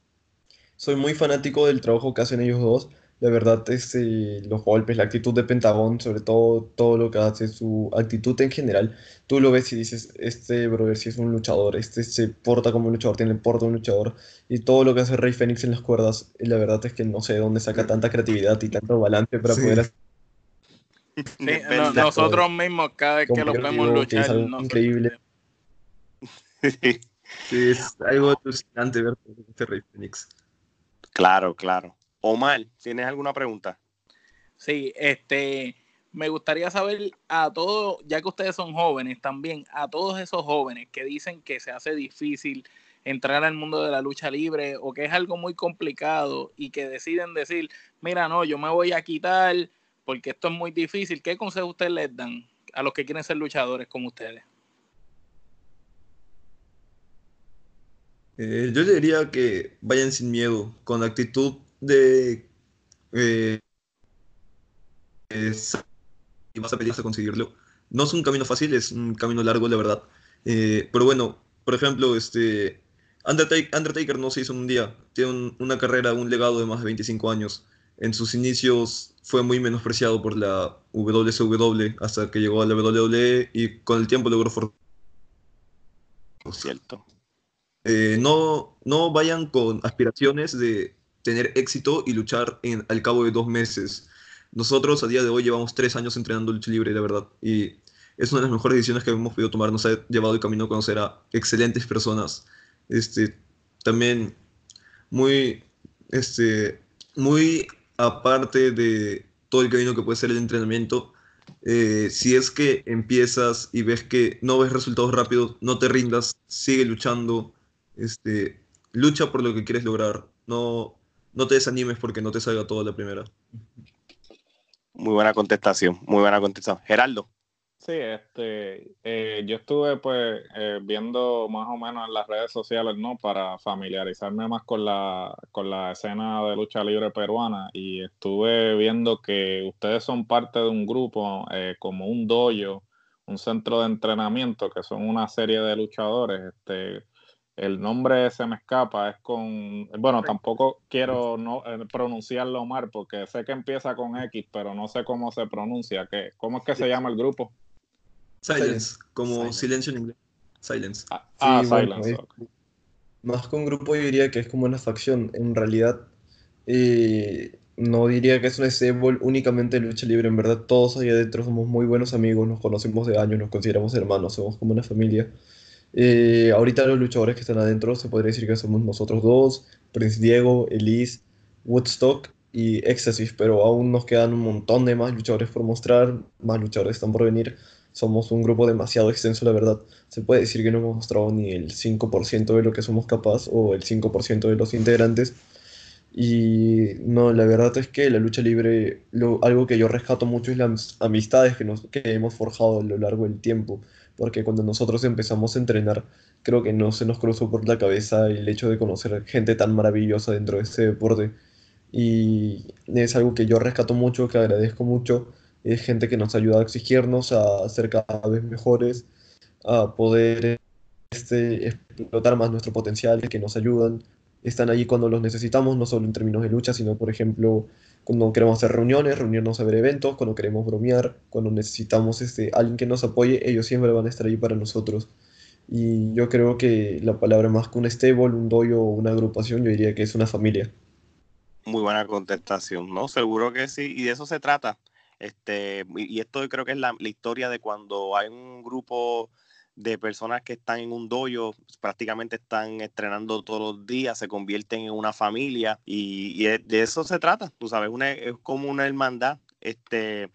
Soy muy fanático del trabajo que hacen ellos dos, de verdad, este, los golpes, la actitud de Pentagón, sobre todo todo lo que hace, su actitud en general, tú lo ves y dices, este brother sí es un luchador, este se porta como un luchador, tiene el porte de un luchador, y todo lo que hace Rey Fénix en las cuerdas, la verdad es que no sé de dónde saca tanta creatividad y tanto balance para poder hacer. nosotros mismos, cada vez que lo vemos luchar, es increíble. Sí, es algo alucinante ver este Rey Fénix. Claro, claro. Omar, ¿tienes alguna pregunta? Sí, este, me gustaría saber a todos, ya que ustedes son jóvenes también, a todos esos jóvenes que dicen que se hace difícil entrar al mundo de la lucha libre o que es algo muy complicado y que deciden decir, mira, no, yo me voy a quitar porque esto es muy difícil. ¿Qué consejo ustedes les dan a los que quieren ser luchadores como ustedes? Eh, yo diría que vayan sin miedo, con la actitud de eh, y vas a pelear a conseguirlo. No es un camino fácil, es un camino largo, la verdad. Eh, pero bueno, por ejemplo, este Undertaker, no se hizo en un día. Tiene una carrera, un legado de más de 25 años. En sus inicios fue muy menospreciado por la WCW hasta que llegó a la WWE y con el tiempo logró formar. Cierto. Eh, no, no vayan con aspiraciones de tener éxito y luchar en, al cabo de dos meses. Nosotros a día de hoy llevamos tres años entrenando lucha libre, la verdad, y es una de las mejores decisiones que hemos podido tomar. Nos ha llevado el camino a conocer a excelentes personas. Este, también muy, este, muy aparte de todo el camino que puede ser el entrenamiento, eh, si es que empiezas y ves que no ves resultados rápidos, no te rindas, sigue luchando, este, lucha por lo que quieres lograr, no, no te desanimes porque no te salga todo la primera. Muy buena contestación, muy buena contestación. Geraldo. Sí, este, eh, yo estuve pues eh, viendo más o menos en las redes sociales, ¿no? Para familiarizarme más con la, con la escena de lucha libre peruana y estuve viendo que ustedes son parte de un grupo eh, como un dojo, un centro de entrenamiento, que son una serie de luchadores, este, el nombre se me escapa, es con, bueno, tampoco quiero no, eh, pronunciarlo mal porque sé que empieza con X, pero no sé cómo se pronuncia, que, ¿cómo es que se llama el grupo? Silence, como silencio en inglés. Silence. Ah, ah Silence. Más que un grupo yo diría que es como una facción, en realidad eh, no diría que es un stable únicamente de lucha libre, en verdad todos ahí adentro somos muy buenos amigos, nos conocemos de años, nos consideramos hermanos, somos como una familia. Eh, ahorita los luchadores que están adentro se podría decir que somos nosotros dos, Prince Diego, Elise, Woodstock y Ecstasy, pero aún nos quedan un montón de más luchadores por mostrar, más luchadores están por venir. Somos un grupo demasiado extenso, la verdad. Se puede decir que no hemos mostrado ni el 5% de lo que somos capaces o el 5% de los integrantes. Y no, la verdad es que la lucha libre, algo que yo rescato mucho es las amistades que, nos, que hemos forjado a lo largo del tiempo porque cuando nosotros empezamos a entrenar, creo que no se nos cruzó por la cabeza el hecho de conocer gente tan maravillosa dentro de este deporte. Y es algo que yo rescato mucho, que agradezco mucho. Es gente que nos ayuda a exigirnos, a ser cada vez mejores, a poder este, explotar más nuestro potencial, que nos ayudan. Están ahí cuando los necesitamos, no solo en términos de lucha, sino, por ejemplo, cuando queremos hacer reuniones, reunirnos a ver eventos, cuando queremos bromear, cuando necesitamos este, alguien que nos apoye, ellos siempre van a estar ahí para nosotros. Y yo creo que la palabra más que un stable, un doyo o una agrupación, yo diría que es una familia. Muy buena contestación, ¿no? Seguro que sí, y de eso se trata. Este, y esto creo que es la, la historia de cuando hay un grupo de personas que están en un dojo, prácticamente están estrenando todos los días, se convierten en una familia y, de eso se trata, tú sabes, es como una hermandad. Este,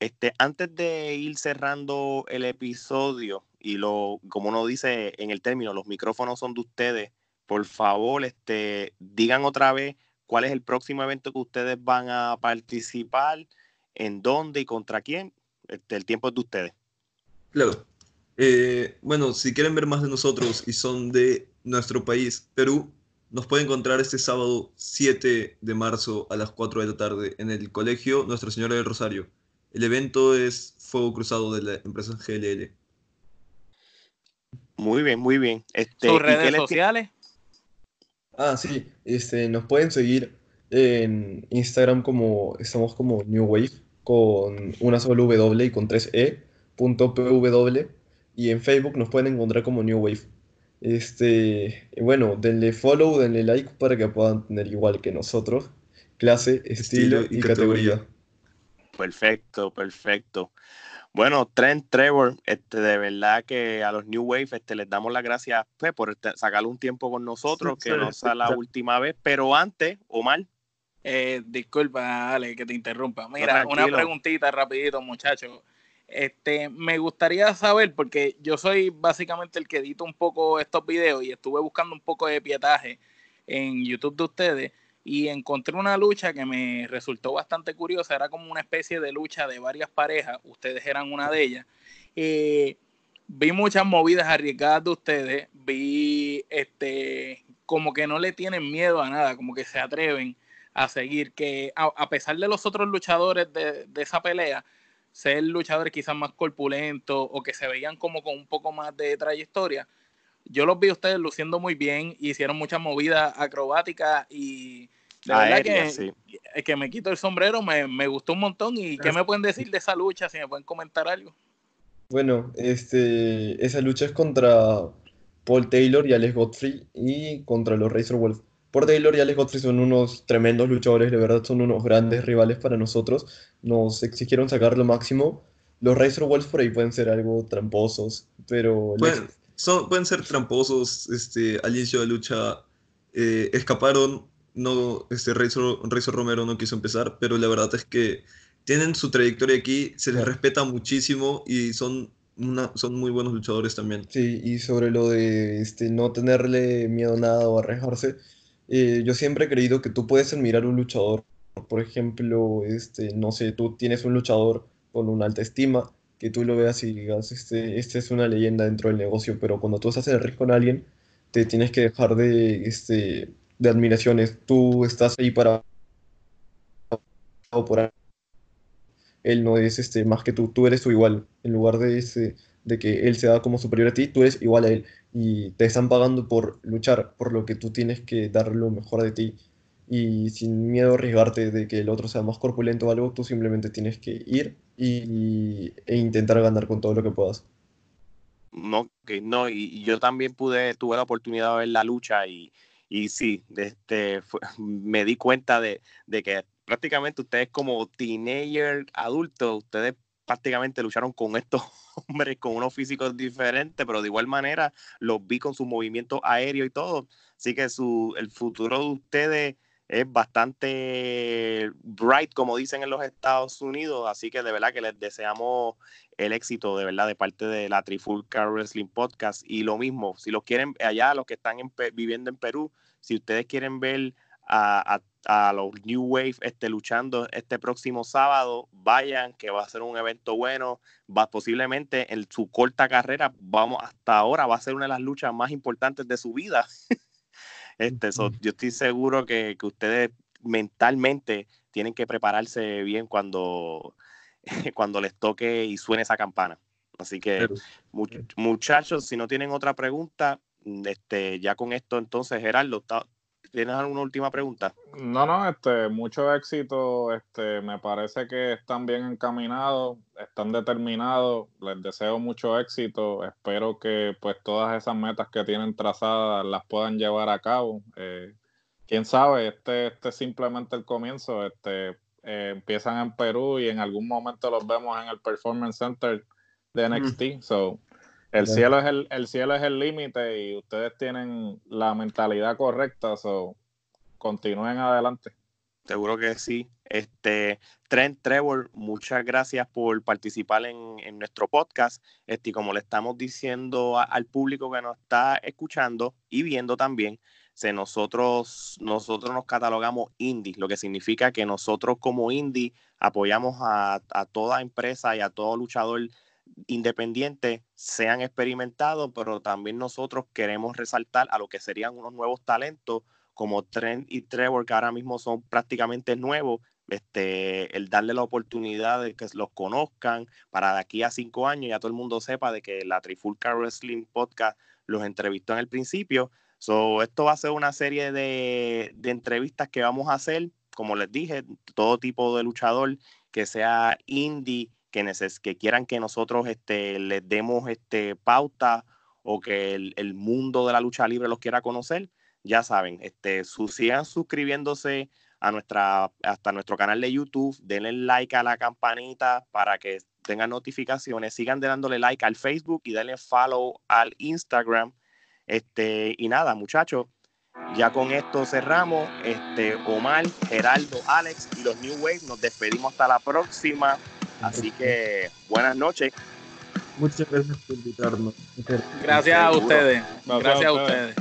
este, antes de ir cerrando el episodio y lo, como uno dice en el término, los micrófonos son de ustedes, por favor, este, digan otra vez cuál es el próximo evento que ustedes van a participar, en dónde y contra quién. Este, el tiempo es de ustedes. Claro. Eh, bueno, si quieren ver más de nosotros y son de nuestro país, Perú, nos pueden encontrar este sábado 7 de marzo a las 4 de la tarde en el Colegio Nuestra Señora del Rosario. El evento es Fuego Cruzado de la empresa GLL. Muy bien, muy bien. Este, ¿Sus redes sociales? Ah, sí. Este, nos pueden seguir en Instagram como estamos como New Wave con una sola W y con tres E punto PW y en Facebook nos pueden encontrar como New Wave. Este, bueno, denle follow, denle like para que puedan tener igual que nosotros clase, estilo, y, categoría. Perfecto, perfecto. Bueno, Trent Trevor, este, de verdad que a los New Wave este, les damos las gracias pues, por este, sacar un tiempo con nosotros, que no sea la última vez, pero antes, Omar. Eh, disculpa, Ale, que te interrumpa. Mira, una preguntita rapidito, muchachos. Este, me gustaría saber, porque yo soy básicamente el que edito un poco estos videos y estuve buscando un poco de pietaje en YouTube de ustedes. y encontré una lucha que me resultó bastante curiosa, era como una especie de lucha de varias parejas, ustedes eran una de ellas. Eh, vi muchas movidas arriesgadas de ustedes, vi este como que no le tienen miedo a nada, como que se atreven a seguir, que a, pesar de los otros luchadores de, de, esa pelea, ser luchadores quizás más corpulentos o que se veían como con un poco más de trayectoria, yo los vi a ustedes luciendo muy bien, hicieron muchas movidas acrobáticas y de verdad que, que me quito el sombrero, me, me gustó un montón. ¿Y qué me pueden decir de esa lucha? Si me pueden comentar algo. Bueno, este, esa lucha es contra Paul Taylor y Alex Godfrey y contra los Razor Wolf. Paul Taylor y Alex Godfrey son unos tremendos luchadores, de verdad son unos grandes rivales para nosotros. Nos exigieron sacar lo máximo. Los Razor Wolf por ahí pueden ser algo tramposos, pero... son, pueden ser tramposos, este, al inicio de lucha eh, escaparon, no, este, Razor, Razor Romero no quiso empezar, pero la verdad es que tienen su trayectoria aquí, se les respeta muchísimo y son, una, son muy buenos luchadores también. Sí, y sobre lo de este, no tenerle miedo a nada o arriesgarse, eh, yo siempre he creído que tú puedes admirar un luchador. Por ejemplo, este, no sé, tú tienes un luchador con una alta estima, que tú lo veas y digas, este, este es una leyenda dentro del negocio, pero cuando tú estás en el riesgo con alguien, te tienes que dejar de, este, de admiraciones. Tú estás ahí para... por él no es este, más que tú, tú eres tu igual. En lugar de, ese, de que él sea como superior a ti, tú eres igual a él. Y te están pagando por luchar, por lo que tú tienes que dar lo mejor de ti. Y sin miedo a arriesgarte de que el otro sea más corpulento o algo, tú simplemente tienes que ir y, e intentar ganar con todo lo que puedas. No, que no, y, yo también pude, tuve la oportunidad de ver la lucha y, y sí, este, me di cuenta de, de que prácticamente ustedes como teenager adultos, ustedes prácticamente lucharon con estos hombres con unos físicos diferentes, pero de igual manera los vi con sus movimientos aéreos y todo. Así que su, el futuro de ustedes es bastante bright, como dicen en los Estados Unidos. Así que de verdad que les deseamos el éxito, de verdad, de parte de la Trifulca Wrestling Podcast. Y lo mismo, si los quieren, allá los que están viviendo en Perú, si ustedes quieren ver a, los New Wave este, luchando este próximo sábado, vayan, que va a ser un evento bueno, va posiblemente en su corta carrera, vamos hasta ahora, va a ser una de las luchas más importantes de su vida. este, yo estoy seguro que, ustedes mentalmente tienen que prepararse bien cuando, cuando les toque y suene esa campana. Así que, muchachos, si no tienen otra pregunta, este, ya con esto entonces, Gerardo, ¿Tienes alguna última pregunta? No, no, este, mucho éxito. Este, me parece que están bien encaminados, están determinados. Les deseo mucho éxito. Espero que pues todas esas metas que tienen trazadas las puedan llevar a cabo. Eh, quién sabe, este, este es simplemente el comienzo. Este, eh, empiezan en Perú y en algún momento los vemos en el Performance Center de NXT. So, el cielo es el, el cielo es el límite y ustedes tienen la mentalidad correcta, so continúen adelante. Seguro que sí. Este, Trent Trevor, muchas gracias por participar en, nuestro podcast. Este, y como le estamos diciendo al público que nos está escuchando y viendo también, se nosotros, nosotros nos catalogamos indie, lo que significa que nosotros como indie apoyamos a, a toda empresa y a todo luchador independientes sean experimentados, pero también nosotros queremos resaltar a lo que serían unos nuevos talentos como Trent y Trevor, que ahora mismo son prácticamente nuevos, este, el darle la oportunidad de que los conozcan para de aquí a cinco años ya todo el mundo sepa de que la Trifulca Wrestling Podcast los entrevistó en el principio. So, esto va a ser una serie de, de entrevistas que vamos a hacer, como les dije, todo tipo de luchador que sea indie que, quieran que nosotros este, les demos este, pauta o que el, mundo de la lucha libre los quiera conocer, ya saben, este, sigan suscribiéndose a hasta nuestro canal de YouTube, denle like a la campanita para que tengan notificaciones, sigan dándole like al Facebook y denle follow al Instagram. Este, y nada, muchachos, ya con esto cerramos. Este, Omar, Geraldo, Alex y los New Wave, nos despedimos hasta la próxima. Así que buenas noches. Muchas gracias por invitarnos. Gracias a ustedes. Gracias a ustedes.